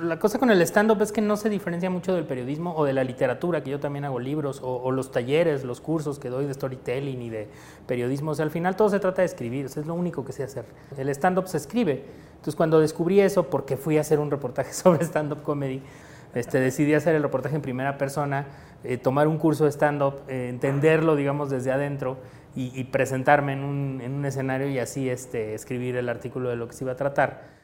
la cosa con el stand-up es que no se diferencia mucho del periodismo o de la literatura, que yo también hago libros, o, los talleres, los cursos que doy de storytelling y de periodismo. O sea, al final todo se trata de escribir, es lo único que sé hacer. El stand-up se escribe. Entonces, cuando descubrí eso, porque fui a hacer un reportaje sobre stand-up comedy, este, decidí hacer el reportaje en primera persona, eh, tomar un curso de stand-up, eh, entenderlo, digamos, desde adentro y, presentarme en un, en un, escenario y así este, escribir el artículo de lo que se iba a tratar.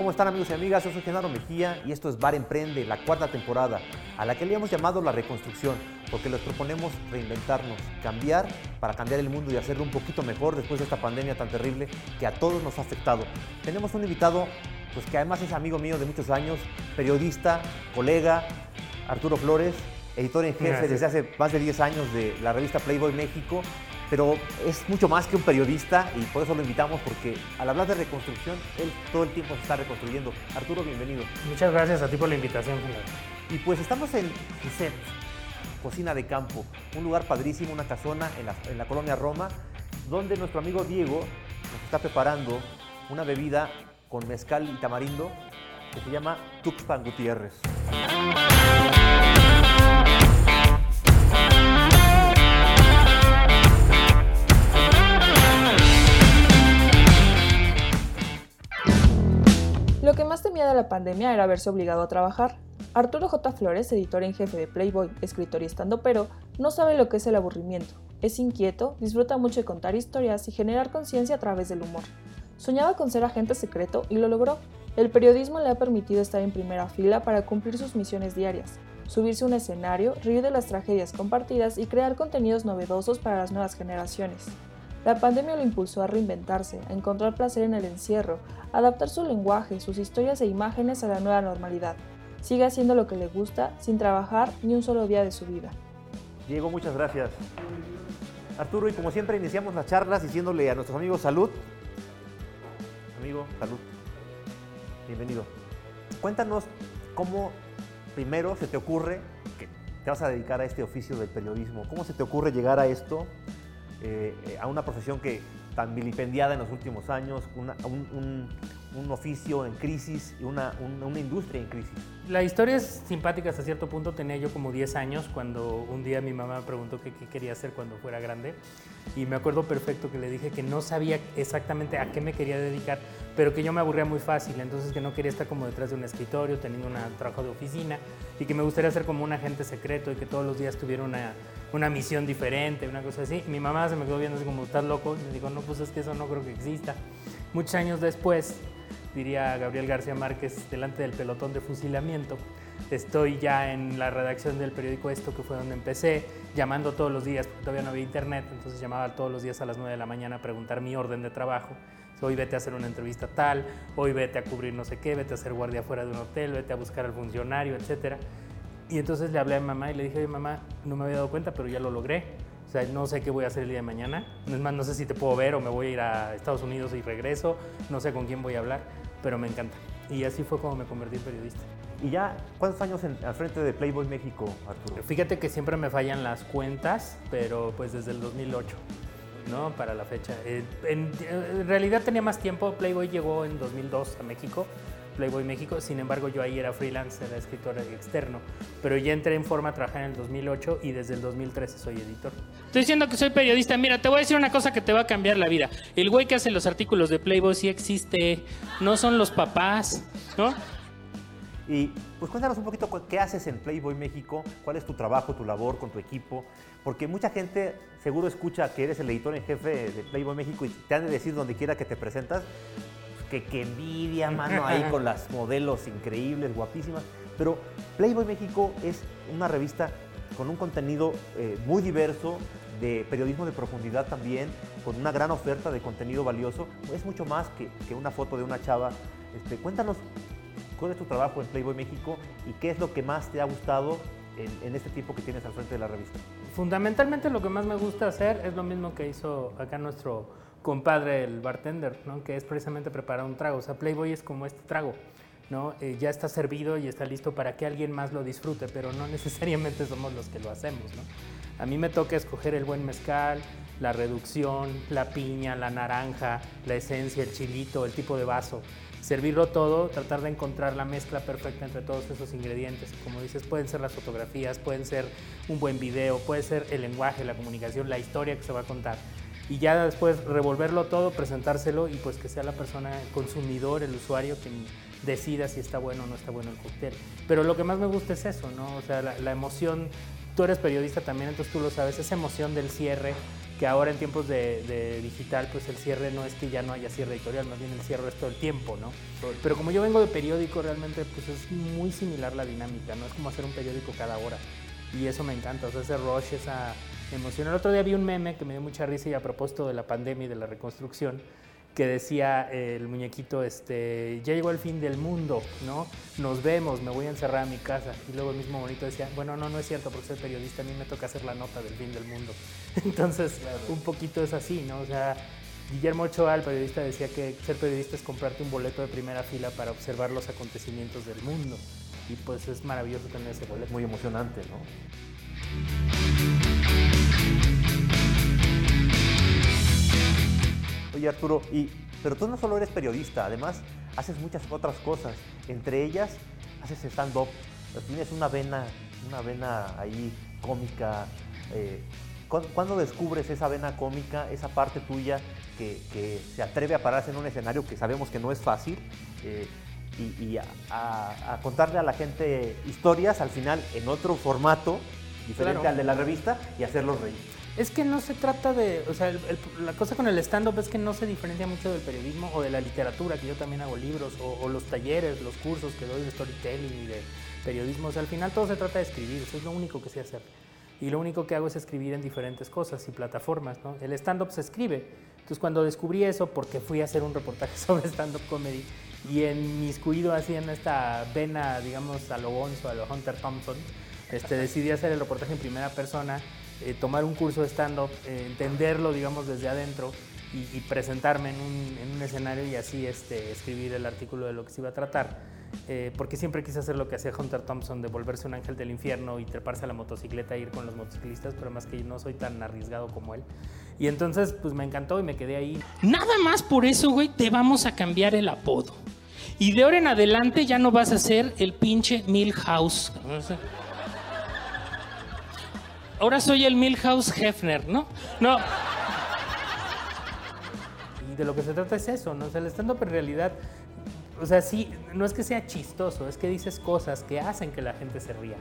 ¿Cómo están amigos y amigas? Yo soy Genaro Mejía y esto es Bar Emprende, la cuarta temporada, a la que le hemos llamado la reconstrucción, porque les proponemos reinventarnos, cambiar para cambiar el mundo y hacerlo un poquito mejor después de esta pandemia tan terrible que a todos nos ha afectado. Tenemos un invitado pues que además es amigo mío de muchos años, periodista, colega, Arturo Flores, editor en jefe desde hace más de 10 años de la revista Playboy México, pero es mucho más que un periodista y por eso lo invitamos porque al hablar de reconstrucción, él todo el tiempo se está reconstruyendo. Arturo, bienvenido. Muchas gracias a ti por la invitación. Y pues estamos en Icet, Cocina de Campo, un lugar padrísimo, una casona en la, en la colonia Roma, donde nuestro amigo Diego nos está preparando una bebida con mezcal y tamarindo que se llama Tuxpan Gutiérrez. Más temía de la pandemia era verse obligado a trabajar. Arturo J. Flores, editor en jefe de Playboy, escritor y estando pero, no sabe lo que es el aburrimiento. Es inquieto, disfruta mucho de contar historias y generar conciencia a través del humor. Soñaba con ser agente secreto y lo logró. El periodismo le ha permitido estar en primera fila para cumplir sus misiones diarias, subirse a un escenario, reír de las tragedias compartidas y crear contenidos novedosos para las nuevas generaciones. La pandemia lo impulsó a reinventarse, a encontrar placer en el encierro, a adaptar su lenguaje, sus historias e imágenes a la nueva normalidad. Sigue haciendo lo que le gusta sin trabajar ni un solo día de su vida. Diego, muchas gracias. Arturo, y como siempre iniciamos las charlas diciéndole a nuestros amigos salud amigo, salud. Bienvenido. Cuéntanos cómo primero se te ocurre que te vas a dedicar a este oficio del periodismo. ¿Cómo se te ocurre llegar a esto, eh, a una profesión que tan vilipendiada en los últimos años, un, oficio en crisis y una, industria en crisis. La historia es simpática hasta cierto punto. Tenía yo como 10 años cuando un día mi mamá me preguntó qué, quería hacer cuando fuera grande. Y me acuerdo perfecto que le dije que no sabía exactamente a qué me quería dedicar, pero que yo me aburría muy fácil. Entonces que no quería estar como detrás de un escritorio, teniendo un trabajo de oficina. Y que me gustaría ser como un agente secreto y que todos los días tuviera una, una misión diferente, una cosa así. Mi mamá se me quedó viendo así como, ¿estás loco? Y me dijo, no, pues es que eso no creo que exista. Muchos años después diría Gabriel García Márquez, delante del pelotón de fusilamiento. Estoy ya en la redacción del periódico Esto, que fue donde empecé, llamando todos los días, porque todavía no había internet, entonces llamaba todos los días a las 9 de la mañana a preguntar mi orden de trabajo. Hoy vete a hacer una entrevista tal, hoy vete a cubrir no sé qué, vete a hacer guardia fuera de un hotel, vete a buscar al funcionario, etc. Y entonces le hablé a mi mamá y le dije, oye mamá, no me había dado cuenta, pero ya lo logré. O sea, no sé qué voy a hacer el día de mañana. Es más, no sé si te puedo ver o me voy a ir a Estados Unidos y regreso. No sé con quién voy a hablar pero me encanta. Y así fue como me convertí en periodista. ¿Y ya cuántos años al frente de Playboy México, Arturo? Fíjate que siempre me fallan las cuentas, pero pues desde el 2008, ¿no? Para la fecha. Eh, en, en, realidad tenía más tiempo. Playboy llegó en 2002 a México Playboy México, sin embargo yo ahí era freelance, era escritor externo, pero ya entré en forma a trabajar en el 2008 y desde el 2013 soy editor. Estoy diciendo que soy periodista, mira, te voy a decir una cosa que te va a cambiar la vida. El güey que hace los artículos de Playboy sí existe, no son los papás, ¿no? Y pues cuéntanos un poquito qué haces en Playboy México, cuál es tu trabajo, tu labor con tu equipo, porque mucha gente seguro escucha que eres el editor en jefe de Playboy México y te han de decir donde quiera que te presentas, que, envidia, mano, ahí con las modelos increíbles, guapísimas. Pero Playboy México es una revista con un contenido eh, muy diverso, de periodismo de profundidad también, con una gran oferta de contenido valioso. Es mucho más que, una foto de una chava. Este, cuéntanos cuál es tu trabajo en Playboy México y qué es lo que más te ha gustado en, en, este tiempo que tienes al frente de la revista. Fundamentalmente lo que más me gusta hacer es lo mismo que hizo acá nuestro compadre, el bartender, ¿no? que es precisamente preparar un trago. O sea, Playboy es como este trago. ¿no? Eh, ya está servido y está listo para que alguien más lo disfrute, pero no necesariamente somos los que lo hacemos. ¿no? A mí me toca escoger el buen mezcal, la reducción, la piña, la naranja, la esencia, el chilito, el tipo de vaso. Servirlo todo, tratar de encontrar la mezcla perfecta entre todos esos ingredientes. Como dices, pueden ser las fotografías, pueden ser un buen video, puede ser el lenguaje, la comunicación, la historia que se va a contar. Y ya después revolverlo todo, presentárselo y pues que sea la persona, el consumidor, el usuario, quien decida si está bueno o no está bueno el cóctel. Pero lo que más me gusta es eso, ¿no? O sea, la, la emoción, tú eres periodista también, entonces tú lo sabes, esa emoción del cierre, que ahora en tiempos de, digital, pues el cierre no es que ya no haya cierre editorial, más bien el cierre es todo el tiempo, ¿no? Pero como yo vengo de periódico, realmente pues es muy similar la dinámica, ¿no? Es como hacer un periódico cada hora. Y eso me encanta, o sea, ese rush, esa emoción. El otro día vi un meme que me dio mucha risa y a propósito de la pandemia y de la reconstrucción, que decía el muñequito, este, ya llegó el fin del mundo, ¿no? Nos vemos, me voy a encerrar a mi casa. Y luego el mismo bonito decía, bueno, no, no es cierto, porque soy periodista, a mí me toca hacer la nota del fin del mundo. Entonces, un poquito es así, ¿no? O sea, Guillermo Ochoa, el periodista, decía que ser periodista es comprarte un boleto de primera fila para observar los acontecimientos del mundo. Y pues es maravilloso tener ese boleto. Muy emocionante, ¿no? Arturo, y, pero tú no solo eres periodista, además haces muchas otras cosas. Entre ellas, haces stand-up. Tienes una vena, una vena ahí cómica. Eh, ¿Cuándo descubres esa vena cómica, esa parte tuya que, se atreve a pararse en un escenario que sabemos que no es fácil eh, y, a, contarle a la gente historias al final en otro formato diferente al de la revista y hacerlos reír? Es que no se trata de, o sea, la cosa con el stand-up es que no se diferencia mucho del periodismo o de la literatura, que yo también hago libros, o, los talleres, los cursos que doy de storytelling y de periodismo. O sea, al final todo se trata de escribir, eso es lo único que sé hacer. Y lo único que hago es escribir en diferentes cosas y plataformas, ¿no? El stand-up se escribe. Entonces, cuando descubrí eso, porque fui a hacer un reportaje sobre stand-up comedy, y en mis cuidos hacían esta vena, digamos, a lo Gonzo, a lo Hunter Thompson, este, decidí hacer el reportaje en primera persona eh, tomar un curso de stand-up, eh, entenderlo, digamos, desde adentro y, presentarme en un, escenario y así este, escribir el artículo de lo que se iba a tratar. Eh, porque siempre quise hacer lo que hacía Hunter Thompson, de volverse un ángel del infierno y treparse a la motocicleta e ir con los motociclistas, pero más que no soy tan arriesgado como él. Y entonces, pues me encantó y me quedé ahí. Nada más por eso, güey, te vamos a cambiar el apodo. Y de ahora en adelante ya no vas a ser el pinche Milhouse ahora soy el Milhouse Hefner, ¿no? No. Y de lo que se trata es eso, ¿no? O sea, el stand-up en realidad, o sea, sí, no es que sea chistoso, es que dices cosas que hacen que la gente se ría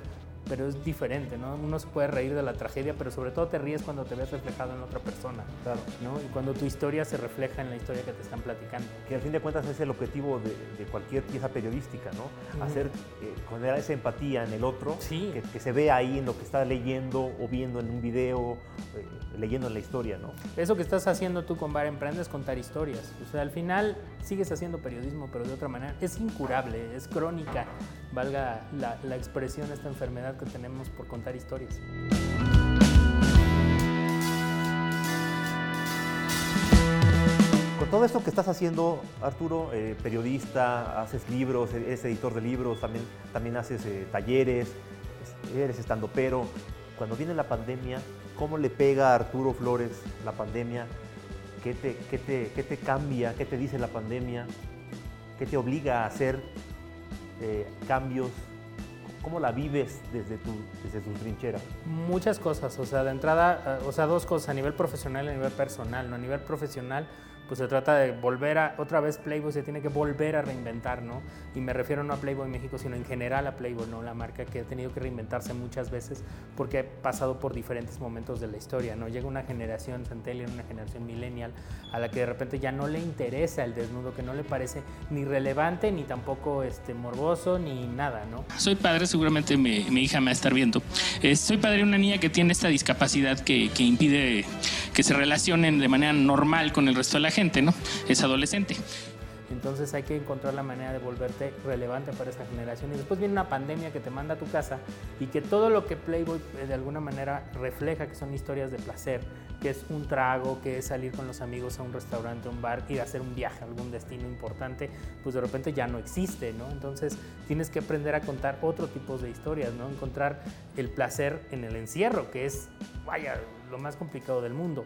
pero es diferente, ¿no? Uno se puede reír de la tragedia, pero sobre todo te ríes cuando te ves reflejado en otra persona, claro. ¿no? Y cuando tu historia se refleja en la historia que te están platicando. Que al fin de cuentas es el objetivo de, cualquier pieza periodística, ¿no? Hacer, eh, generar esa empatía en el otro, sí. que, se vea ahí en lo que está leyendo o viendo en un video, eh, leyendo en la historia, ¿no? Eso que estás haciendo tú con Bar Emprende es contar historias. O sea, al final sigues haciendo periodismo, pero de otra manera. Es incurable, es crónica, valga la, la expresión, esta enfermedad que tenemos por contar historias. Con todo esto que estás haciendo, Arturo, eh, periodista, haces libros, eres editor de libros, también, también haces eh, talleres, eres estando pero. Cuando viene la pandemia, ¿cómo le pega a Arturo Flores la pandemia? ¿Qué te, qué te, qué te cambia? ¿Qué te dice la pandemia? ¿Qué te obliga a hacer eh, cambios ¿Cómo la vives desde tu, desde trinchera? Muchas cosas, o sea, de entrada, eh, o sea, dos cosas, a nivel profesional y a nivel personal. ¿no? A nivel profesional, pues se trata de volver a, otra vez Playboy se tiene que volver a reinventar, ¿no? Y me refiero no a Playboy México, sino en general a Playboy, ¿no? La marca que ha tenido que reinventarse muchas veces porque ha pasado por diferentes momentos de la historia, ¿no? Llega una generación centennial, una generación millennial, a la que de repente ya no le interesa el desnudo, que no le parece ni relevante, ni tampoco este, morboso, ni nada, ¿no? Soy padre, seguramente mi, hija me va a estar viendo. Eh, soy padre de una niña que tiene esta discapacidad que, que impide que se relacionen de manera normal con el resto de la gente, ¿no? Es adolescente. Entonces hay que encontrar la manera de volverte relevante para esa generación. Y después viene una pandemia que te manda a tu casa y que todo lo que Playboy eh, de alguna manera refleja, que son historias de placer, que es un trago, que es salir con los amigos a un restaurante, a un bar, ir a hacer un viaje a algún destino importante, pues de repente ya no existe, ¿no? Entonces tienes que aprender a contar otro tipo de historias, ¿no? Encontrar el placer en el encierro, que es, vaya, lo más complicado del mundo.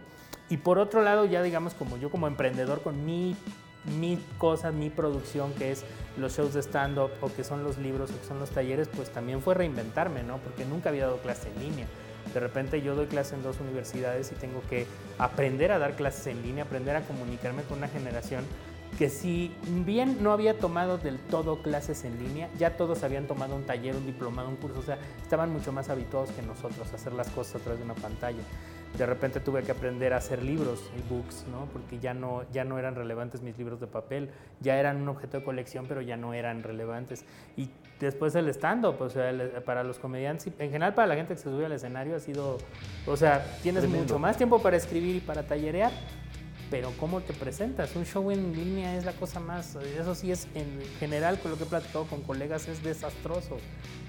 Y por otro lado, ya digamos como yo como emprendedor con mi mi cosa, mi producción, que es los shows de stand-up o que son los libros o que son los talleres, pues también fue reinventarme, ¿no? Porque nunca había dado clase en línea. De repente yo doy clase en dos universidades y tengo que aprender a dar clases en línea, aprender a comunicarme con una generación que si bien no había tomado del todo clases en línea, ya todos habían tomado un taller, un diplomado, un curso, o sea, estaban mucho más habituados que nosotros a hacer las cosas a través de una pantalla de repente tuve que aprender a hacer libros, books, ¿no? porque ya no, ya no eran relevantes mis libros de papel, ya eran un objeto de colección, pero ya no eran relevantes. Y después el stand-up, o sea, para los comediantes, en general para la gente que se sube al escenario ha sido, o sea, tienes mucho más tiempo para escribir y para tallerear, pero ¿cómo te presentas? Un show en línea es la cosa más, eso sí es en general con lo que he platicado con colegas es desastroso,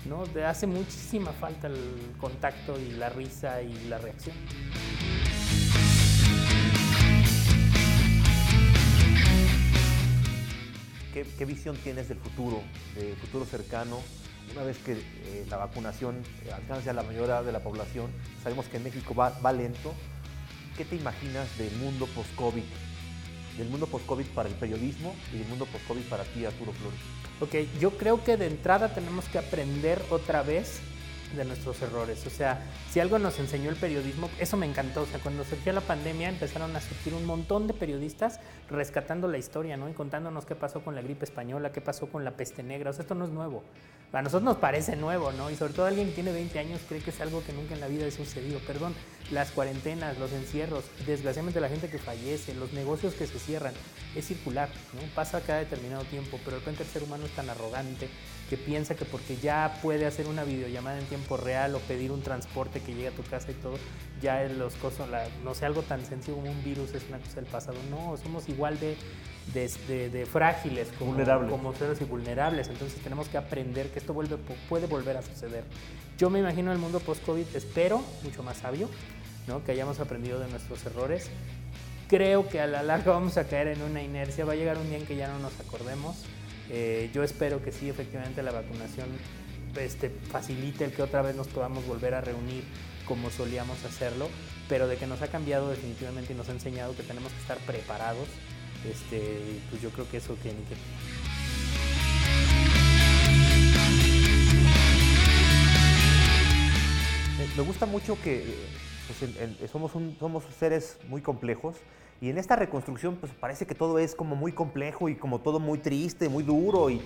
¿no? Te hace muchísima falta el contacto y la risa y la reacción. ¿Qué, visión tienes del futuro, del futuro cercano? Una vez que eh, la vacunación alcance a la mayoría de la población, sabemos que en México va, va lento, ¿qué te imaginas del mundo post-COVID? Del mundo post-COVID para el periodismo y del mundo post-COVID para ti, Arturo Flores. Ok, yo creo que de entrada tenemos que aprender otra vez de nuestros errores. O sea, si algo nos enseñó el periodismo, eso me encantó. O sea, cuando surgió la pandemia empezaron a surgir un montón de periodistas rescatando la historia, ¿no? Y contándonos qué pasó con la gripe española, qué pasó con la peste negra. O sea, esto no es nuevo. A nosotros nos parece nuevo, ¿no? Y sobre todo alguien que tiene 20 años cree que es algo que nunca en la vida ha sucedido. Perdón, las cuarentenas, los encierros, desgraciadamente la gente que fallece, los negocios que se cierran, es circular, ¿no? Pasa cada determinado tiempo, pero de repente el ser humano es tan arrogante que piensa que porque ya puede hacer una videollamada en tiempo real o pedir un transporte que llegue a tu casa y todo, ya los cosas, no sé, algo tan sencillo como un virus es una cosa del pasado. No, somos igual de, de, frágiles como, vulnerables. como seres y vulnerables. Entonces tenemos que aprender que esto vuelve, puede volver a suceder. Yo me imagino el mundo post-COVID, espero, mucho más sabio, ¿no? que hayamos aprendido de nuestros errores. Creo que a la larga vamos a caer en una inercia, va a llegar un día en que ya no nos acordemos eh, yo espero que sí, efectivamente, la vacunación este, facilite el que otra vez nos podamos volver a reunir como solíamos hacerlo, pero de que nos ha cambiado definitivamente y nos ha enseñado que tenemos que estar preparados, este, pues yo creo que eso tiene que... Me gusta mucho que pues, somos, somos seres muy complejos y en esta reconstrucción, pues parece que todo es como muy complejo y como todo muy triste, muy duro. Y,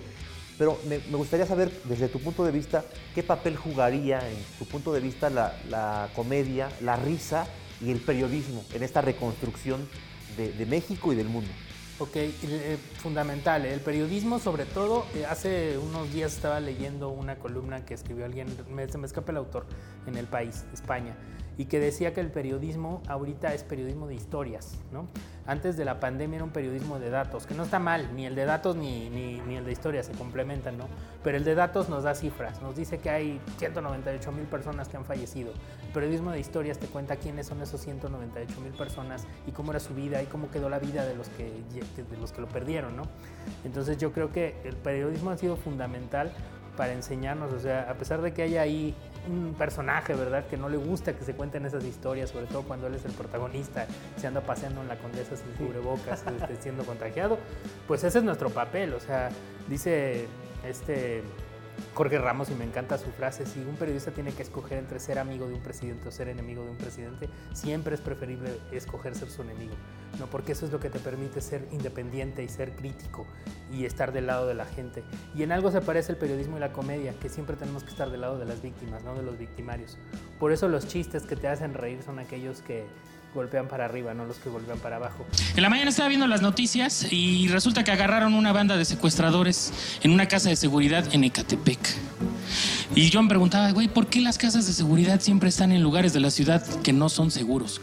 pero me, gustaría saber, desde tu punto de vista, qué papel jugaría, en tu punto de vista, la, comedia, la risa y el periodismo en esta reconstrucción de, México y del mundo. Ok, eh, fundamental. El periodismo, sobre todo, eh, hace unos días estaba leyendo una columna que escribió alguien, me, se me escapa el autor, en El País, España y que decía que el periodismo ahorita es periodismo de historias, ¿no? Antes de la pandemia era un periodismo de datos, que no está mal, ni el de datos ni, ni, el de historias se complementan, ¿no? Pero el de datos nos da cifras, nos dice que hay 198 mil personas que han fallecido. El periodismo de historias te cuenta quiénes son esos 198 mil personas y cómo era su vida y cómo quedó la vida de los que, de los que lo perdieron, ¿no? Entonces yo creo que el periodismo ha sido fundamental para enseñarnos, o sea, a pesar de que haya ahí un personaje, ¿verdad? Que no le gusta que se cuenten esas historias, sobre todo cuando él es el protagonista, se anda paseando en la condesa sin cubrebocas, este, siendo contagiado, pues ese es nuestro papel, o sea, dice este Jorge Ramos, y me encanta su frase, si un periodista tiene que escoger entre ser amigo de un presidente o ser enemigo de un presidente, siempre es preferible escoger ser su enemigo, ¿no? porque eso es lo que te permite ser independiente y ser crítico y estar del lado de la gente. Y en algo se parece el periodismo y la comedia, que siempre tenemos que estar del lado de las víctimas, no de los victimarios. Por eso los chistes que te hacen reír son aquellos que golpean para arriba, no los que golpean para abajo. En la mañana estaba viendo las noticias y resulta que agarraron una banda de secuestradores en una casa de seguridad en Ecatepec. Y yo me preguntaba, güey, ¿por qué las casas de seguridad siempre están en lugares de la ciudad que no son seguros?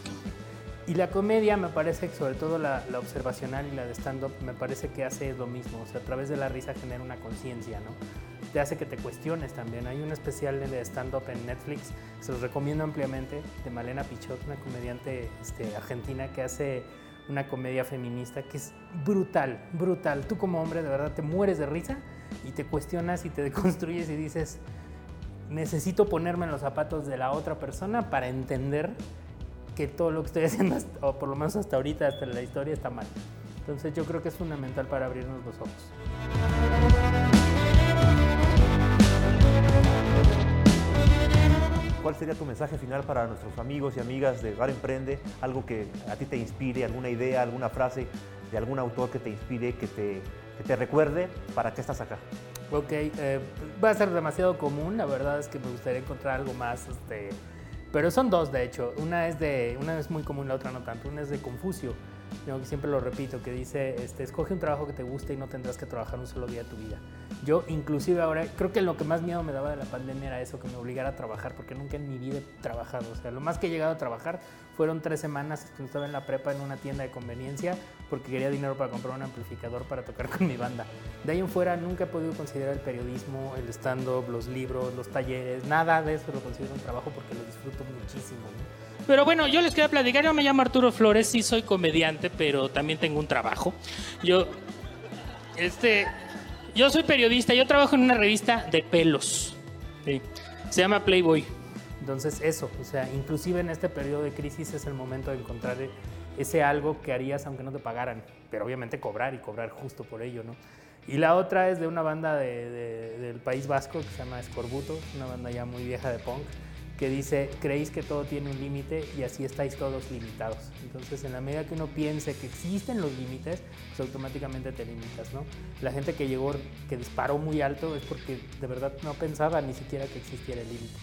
y la comedia me parece sobre todo la, la observacional y la de stand-up me parece que hace lo mismo, o sea, a través de la risa genera una conciencia, ¿no? Te hace que te cuestiones también. Hay un especial de stand-up en Netflix, se los recomiendo ampliamente, de Malena Pichot, una comediante este, argentina que hace una comedia feminista que es brutal, brutal. Tú como hombre de verdad te mueres de risa y te cuestionas y te deconstruyes y dices, necesito ponerme en los zapatos de la otra persona para entender que todo lo que estoy haciendo, o por lo menos hasta ahorita, hasta la historia, está mal. Entonces yo creo que es fundamental para abrirnos los ojos. ¿Cuál sería tu mensaje final para nuestros amigos y amigas de Bar Emprende? Algo que a ti te inspire, alguna idea, alguna frase de algún autor que te inspire, que te, te recuerde para qué estás acá. Ok, eh, va a ser demasiado común, la verdad es que me gustaría encontrar algo más, este, pero son dos de hecho. Una es de, una es muy común, la otra no tanto. Una es de Confucio, yo siempre lo repito, que dice, este, escoge un trabajo que te guste y no tendrás que trabajar un solo día de tu vida. Yo inclusive ahora, creo que lo que más miedo me daba de la pandemia era eso, que me obligara a trabajar, porque nunca en mi vida he trabajado. O sea, lo más que he llegado a trabajar fueron tres semanas cuando estaba en la prepa en una tienda de conveniencia, porque quería dinero para comprar un amplificador para tocar con mi banda. De ahí en fuera nunca he podido considerar el periodismo, el stand-up, los libros, los talleres, nada de eso lo considero un trabajo porque lo disfruto muchísimo. ¿no? Pero bueno, yo les quería platicar, yo me llamo Arturo Flores, sí soy comediante, pero también tengo un trabajo. Yo, este, yo soy periodista, yo trabajo en una revista de pelos. Se llama Playboy. Entonces eso, o sea, inclusive en este periodo de crisis es el momento de encontrar ese algo que harías aunque no te pagaran, pero obviamente cobrar y cobrar justo por ello, ¿no? Y la otra es de una banda de, de, del País Vasco que se llama Escorbuto, una banda ya muy vieja de punk, que dice, creéis que todo tiene un límite y así estáis todos limitados. Entonces, en la medida que uno piense que existen los límites, pues automáticamente te limitas, ¿no? La gente que llegó, que disparó muy alto es porque de verdad no pensaba ni siquiera que existiera el límite.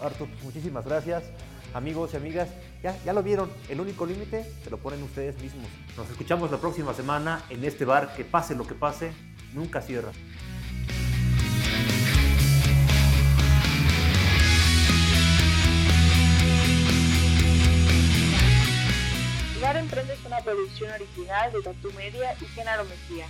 Artur, muchísimas gracias. Amigos y amigas, ya, ya lo vieron, el único límite se lo ponen ustedes mismos. Nos escuchamos la próxima semana en este bar, que pase lo que pase, nunca cierra. Emprende es una producción original de Tatu Media y Genaro Mejía.